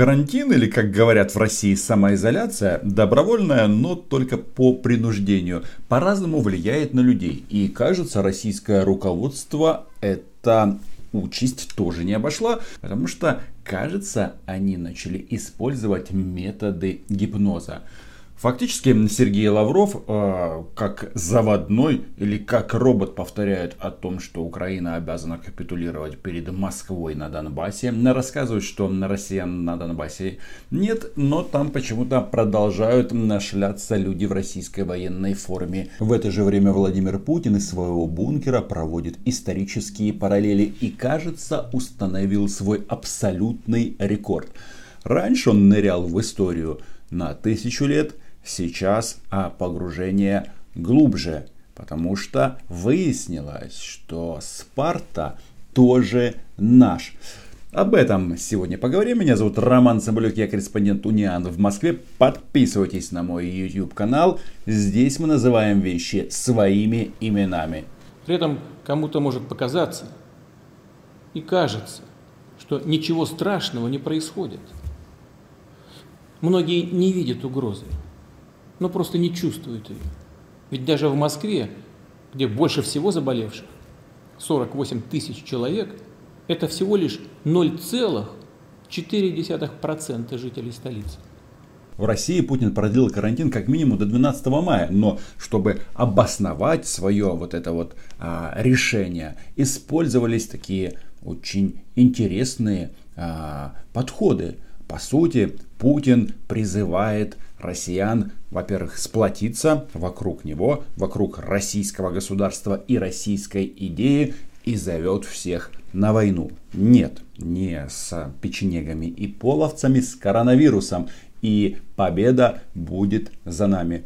Карантин или, как говорят в России, самоизоляция добровольная, но только по принуждению, по-разному влияет на людей. И кажется, российское руководство это участь тоже не обошла, потому что, кажется, они начали использовать методы гипноза. Фактически Сергей Лавров э, как заводной или как робот повторяет о том, что Украина обязана капитулировать перед Москвой на Донбассе. Рассказывает, что на россиян на Донбассе нет, но там почему-то продолжают нашляться люди в российской военной форме. В это же время Владимир Путин из своего бункера проводит исторические параллели и, кажется, установил свой абсолютный рекорд. Раньше он нырял в историю на тысячу лет – Сейчас а погружение глубже, потому что выяснилось, что Спарта тоже наш. Об этом сегодня поговорим. Меня зовут Роман Самбалюк, я корреспондент Униан в Москве. Подписывайтесь на мой YouTube канал. Здесь мы называем вещи своими именами. При этом кому-то может показаться и кажется, что ничего страшного не происходит. Многие не видят угрозы но просто не чувствуют ее. Ведь даже в Москве, где больше всего заболевших, 48 тысяч человек, это всего лишь 0,4% жителей столицы. В России Путин продлил карантин как минимум до 12 мая, но чтобы обосновать свое вот это вот а, решение, использовались такие очень интересные а, подходы. По сути, Путин призывает россиян, во-первых, сплотиться вокруг него, вокруг российского государства и российской идеи и зовет всех на войну. Нет, не с печенегами и половцами, с коронавирусом. И победа будет за нами.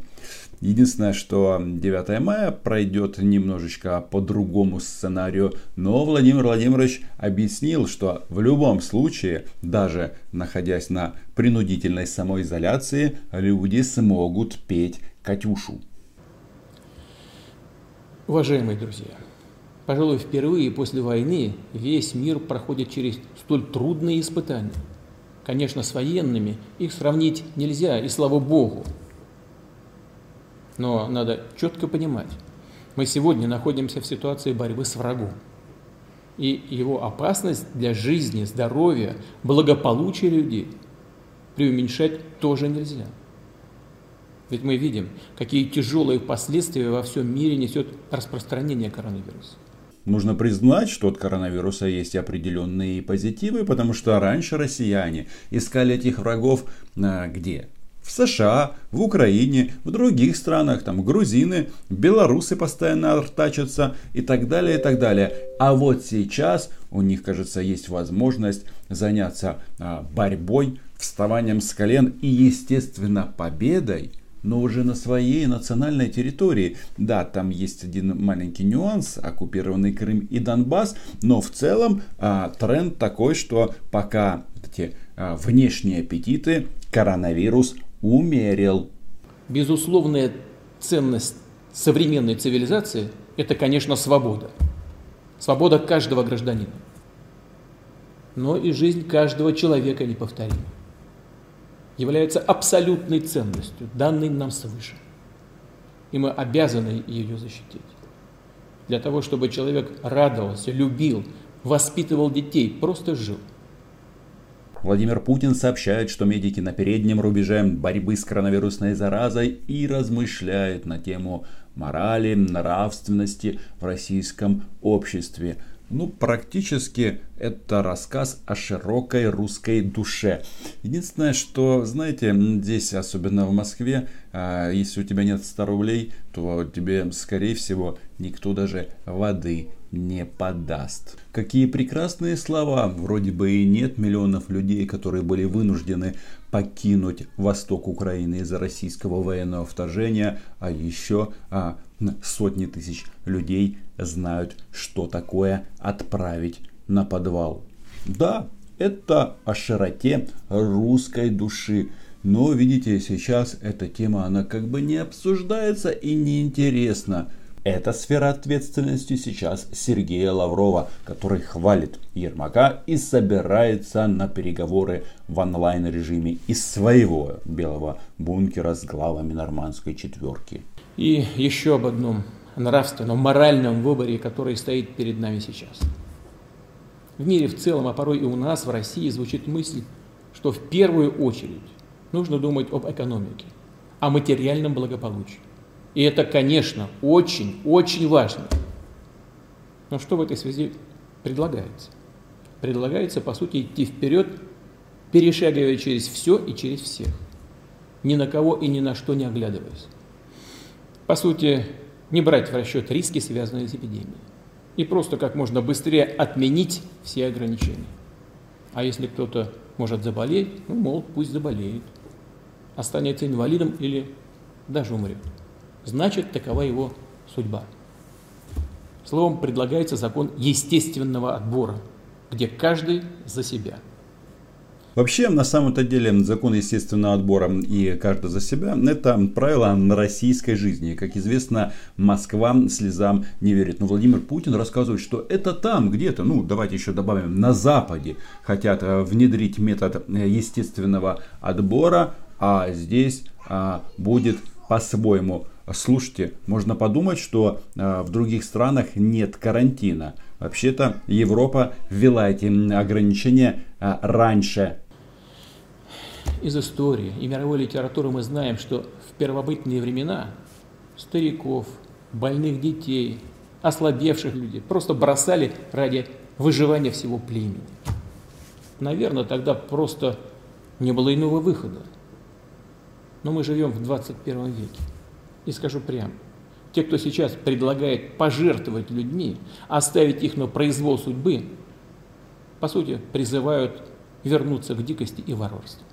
Единственное, что 9 мая пройдет немножечко по другому сценарию, но Владимир Владимирович объяснил, что в любом случае, даже находясь на принудительной самоизоляции, люди смогут петь «Катюшу». Уважаемые друзья, пожалуй, впервые после войны весь мир проходит через столь трудные испытания. Конечно, с военными их сравнить нельзя, и слава богу, но надо четко понимать, мы сегодня находимся в ситуации борьбы с врагом. И его опасность для жизни, здоровья, благополучия людей преуменьшать тоже нельзя. Ведь мы видим, какие тяжелые последствия во всем мире несет распространение коронавируса. Нужно признать, что от коронавируса есть определенные позитивы, потому что раньше россияне искали этих врагов а, где? в США, в Украине, в других странах, там грузины, белорусы постоянно артачатся и так далее, и так далее. А вот сейчас у них, кажется, есть возможность заняться а, борьбой, вставанием с колен и, естественно, победой но уже на своей национальной территории. Да, там есть один маленький нюанс, оккупированный Крым и Донбасс, но в целом а, тренд такой, что пока эти а, внешние аппетиты коронавирус умерил. Безусловная ценность современной цивилизации – это, конечно, свобода. Свобода каждого гражданина. Но и жизнь каждого человека неповторима. Является абсолютной ценностью, данной нам свыше. И мы обязаны ее защитить. Для того, чтобы человек радовался, любил, воспитывал детей, просто жил – Владимир Путин сообщает, что медики на переднем рубеже борьбы с коронавирусной заразой и размышляет на тему морали, нравственности в российском обществе. Ну, практически это рассказ о широкой русской душе. Единственное, что, знаете, здесь, особенно в Москве, а, если у тебя нет 100 рублей, то тебе, скорее всего, никто даже воды не подаст. Какие прекрасные слова, вроде бы и нет миллионов людей, которые были вынуждены покинуть восток Украины из-за российского военного вторжения, а еще а, сотни тысяч людей знают, что такое отправить на подвал. Да, это о широте русской души. Но, видите, сейчас эта тема, она как бы не обсуждается и не интересна. Это сфера ответственности сейчас Сергея Лаврова, который хвалит Ермака и собирается на переговоры в онлайн режиме из своего белого бункера с главами нормандской четверки. И еще об одном нравственном, моральном выборе, который стоит перед нами сейчас. В мире в целом, а порой и у нас, в России, звучит мысль, что в первую очередь нужно думать об экономике, о материальном благополучии. И это, конечно, очень, очень важно. Но что в этой связи предлагается? Предлагается, по сути, идти вперед, перешагивая через все и через всех, ни на кого и ни на что не оглядываясь. По сути, не брать в расчет риски, связанные с эпидемией, и просто как можно быстрее отменить все ограничения. А если кто-то может заболеть, ну, мол, пусть заболеет, останется инвалидом или даже умрет значит такова его судьба. Словом, предлагается закон естественного отбора, где каждый за себя. Вообще, на самом-то деле, закон естественного отбора и каждый за себя – это правило российской жизни. Как известно, Москва слезам не верит. Но Владимир Путин рассказывает, что это там где-то, ну давайте еще добавим, на Западе хотят э, внедрить метод э, естественного отбора, а здесь а, будет по-своему слушайте, можно подумать, что э, в других странах нет карантина. Вообще-то Европа ввела эти ограничения э, раньше. Из истории и мировой литературы мы знаем, что в первобытные времена стариков, больных детей, ослабевших людей просто бросали ради выживания всего племени. Наверное, тогда просто не было иного выхода. Но мы живем в 21 веке. И скажу прямо, те, кто сейчас предлагает пожертвовать людьми, оставить их на произвол судьбы, по сути, призывают вернуться к дикости и варварству.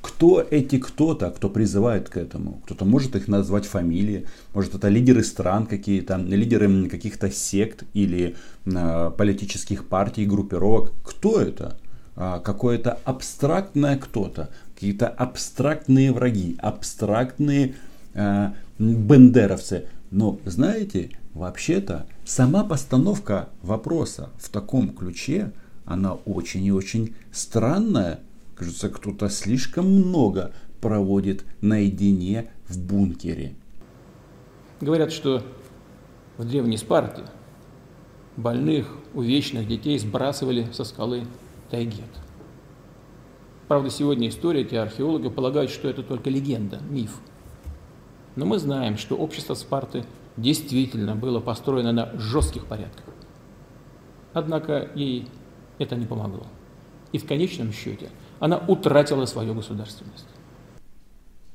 Кто эти кто-то, кто призывает к этому? Кто-то может их назвать фамилии, может это лидеры стран какие-то, лидеры каких-то сект или э, политических партий, группировок. Кто это? А, какое-то абстрактное кто-то, какие-то абстрактные враги, абстрактные э, бендеровцы. Но знаете, вообще-то сама постановка вопроса в таком ключе, она очень и очень странная. Кажется, кто-то слишком много проводит наедине в бункере. Говорят, что в древней Спарте больных, увечных детей сбрасывали со скалы Тайгет. Правда, сегодня история, эти археологи полагают, что это только легенда, миф – но мы знаем, что общество Спарты действительно было построено на жестких порядках. Однако ей это не помогло. И в конечном счете она утратила свою государственность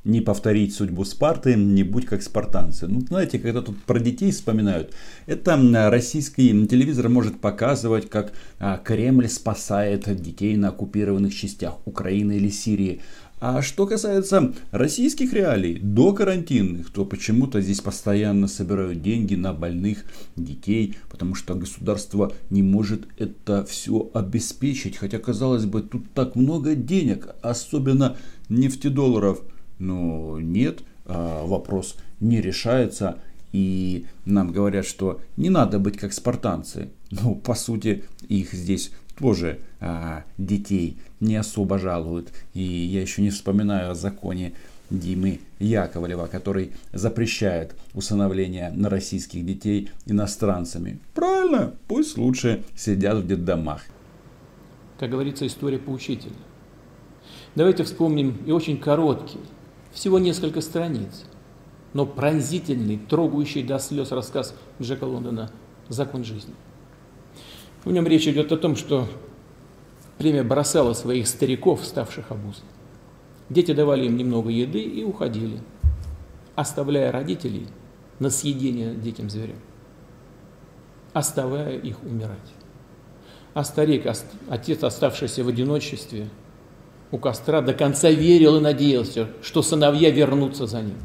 не повторить судьбу Спарты, не будь как спартанцы. Ну, знаете, когда тут про детей вспоминают, это российский телевизор может показывать, как а, Кремль спасает детей на оккупированных частях Украины или Сирии. А что касается российских реалий, до карантинных, то почему-то здесь постоянно собирают деньги на больных детей, потому что государство не может это все обеспечить. Хотя, казалось бы, тут так много денег, особенно нефтедолларов. Но нет, а, вопрос не решается. И нам говорят, что не надо быть как спартанцы. Ну, по сути, их здесь тоже а, детей не особо жалуют. И я еще не вспоминаю о законе Димы Яковлева, который запрещает усыновление на российских детей иностранцами. Правильно, пусть лучше сидят в детдомах. Как говорится, история поучительна. Давайте вспомним и очень короткий, всего несколько страниц, но пронзительный, трогающий до слез рассказ Джека Лондона «Закон жизни». В нем речь идет о том, что племя бросало своих стариков, ставших обузой. Дети давали им немного еды и уходили, оставляя родителей на съедение детям зверям, оставляя их умирать. А старик, отец, оставшийся в одиночестве, у костра до конца верил и надеялся, что сыновья вернутся за ним.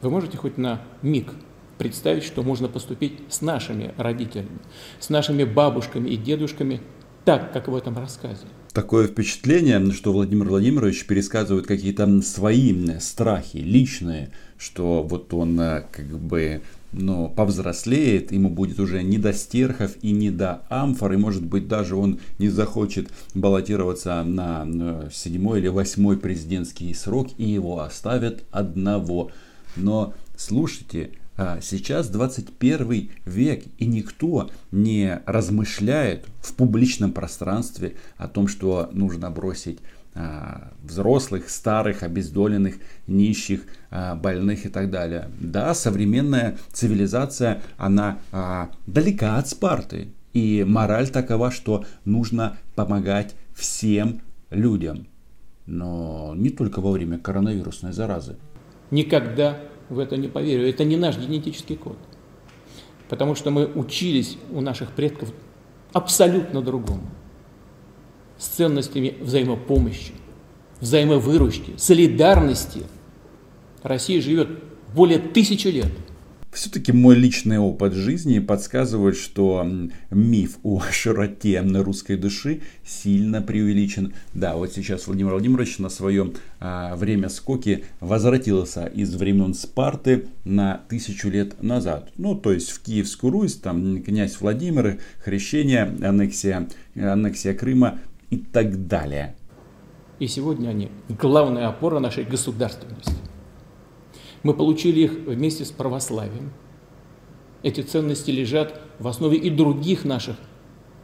Вы можете хоть на миг представить, что можно поступить с нашими родителями, с нашими бабушками и дедушками, так, как в этом рассказе. Такое впечатление, что Владимир Владимирович пересказывает какие-то свои страхи, личные, что вот он э, как бы но повзрослеет, ему будет уже не до стерхов и не до амфор, и может быть даже он не захочет баллотироваться на э, седьмой или восьмой президентский срок, и его оставят одного. Но слушайте, сейчас 21 век, и никто не размышляет в публичном пространстве о том, что нужно бросить а, взрослых, старых, обездоленных, нищих, а, больных и так далее. Да, современная цивилизация, она далека от Спарты. И мораль такова, что нужно помогать всем людям. Но не только во время коронавирусной заразы. Никогда в это не поверю. Это не наш генетический код. Потому что мы учились у наших предков абсолютно другому. С ценностями взаимопомощи, взаимовыручки, солидарности. Россия живет более тысячи лет – все-таки мой личный опыт жизни подсказывает, что миф о широте русской души сильно преувеличен. Да, вот сейчас Владимир Владимирович на своем а, время скоки возвратился из времен Спарты на тысячу лет назад. Ну, то есть в Киевскую Русь, там князь Владимир, хрещение, аннексия, аннексия Крыма и так далее. И сегодня они главная опора нашей государственности. Мы получили их вместе с православием. Эти ценности лежат в основе и других наших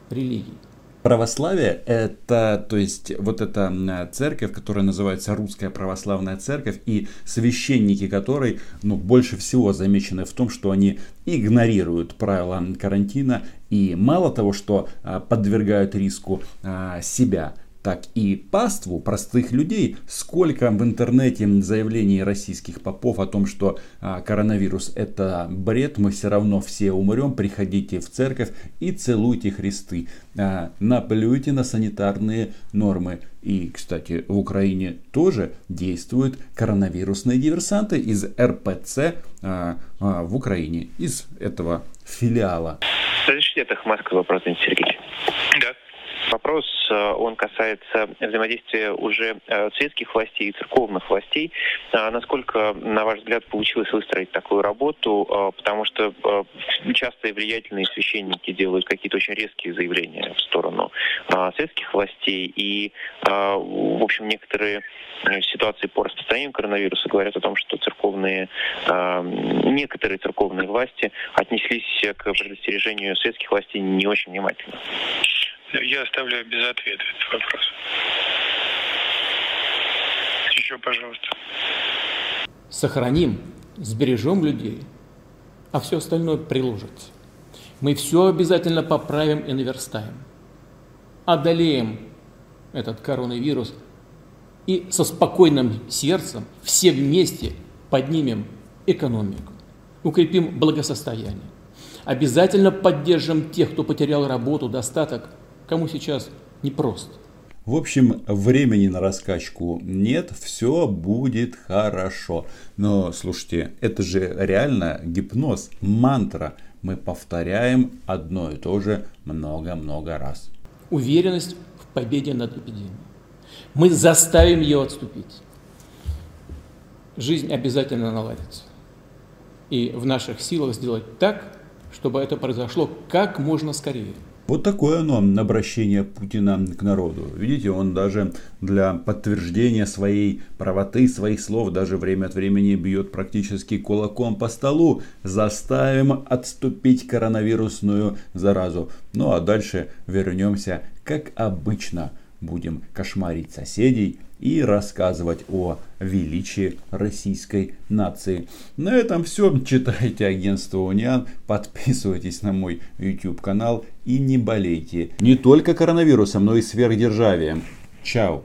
религий. Православие – это, то есть, вот эта церковь, которая называется Русская Православная Церковь, и священники которой, ну, больше всего замечены в том, что они игнорируют правила карантина, и мало того, что а, подвергают риску а, себя – так и паству простых людей. Сколько в интернете заявлений российских попов о том, что а, коронавирус это бред, мы все равно все умрем, приходите в церковь и целуйте Христы. А, наплюйте на санитарные нормы. И, кстати, в Украине тоже действуют коронавирусные диверсанты из РПЦ а, в Украине, из этого филиала. Разрешите, это Москва, вопрос, Сергей. Да. Вопрос, э, он касается взаимодействия уже э, светских властей и церковных властей. А насколько, на ваш взгляд, получилось выстроить такую работу? Э, потому что часто влиятельные священники делают какие-то очень резкие заявления в сторону светских властей. И, в общем, некоторые ситуации по распространению коронавируса говорят о том, что церковные, некоторые церковные власти отнеслись к предостережению светских властей не очень внимательно. Я оставляю без ответа этот вопрос. Еще, пожалуйста. Сохраним, сбережем людей, а все остальное приложится. Мы все обязательно поправим и наверстаем. Одолеем этот коронавирус и со спокойным сердцем все вместе поднимем экономику, укрепим благосостояние. Обязательно поддержим тех, кто потерял работу, достаток – кому сейчас непросто. В общем, времени на раскачку нет, все будет хорошо. Но слушайте, это же реально гипноз, мантра. Мы повторяем одно и то же много-много раз. Уверенность в победе над эпидемией. Мы заставим ее отступить. Жизнь обязательно наладится. И в наших силах сделать так, чтобы это произошло как можно скорее. Вот такое оно, обращение Путина к народу. Видите, он даже для подтверждения своей правоты, своих слов, даже время от времени бьет практически кулаком по столу. Заставим отступить коронавирусную заразу. Ну а дальше вернемся, как обычно, будем кошмарить соседей, и рассказывать о величии российской нации. На этом все. Читайте агентство Униан, подписывайтесь на мой YouTube канал и не болейте не только коронавирусом, но и сверхдержавием. Чао!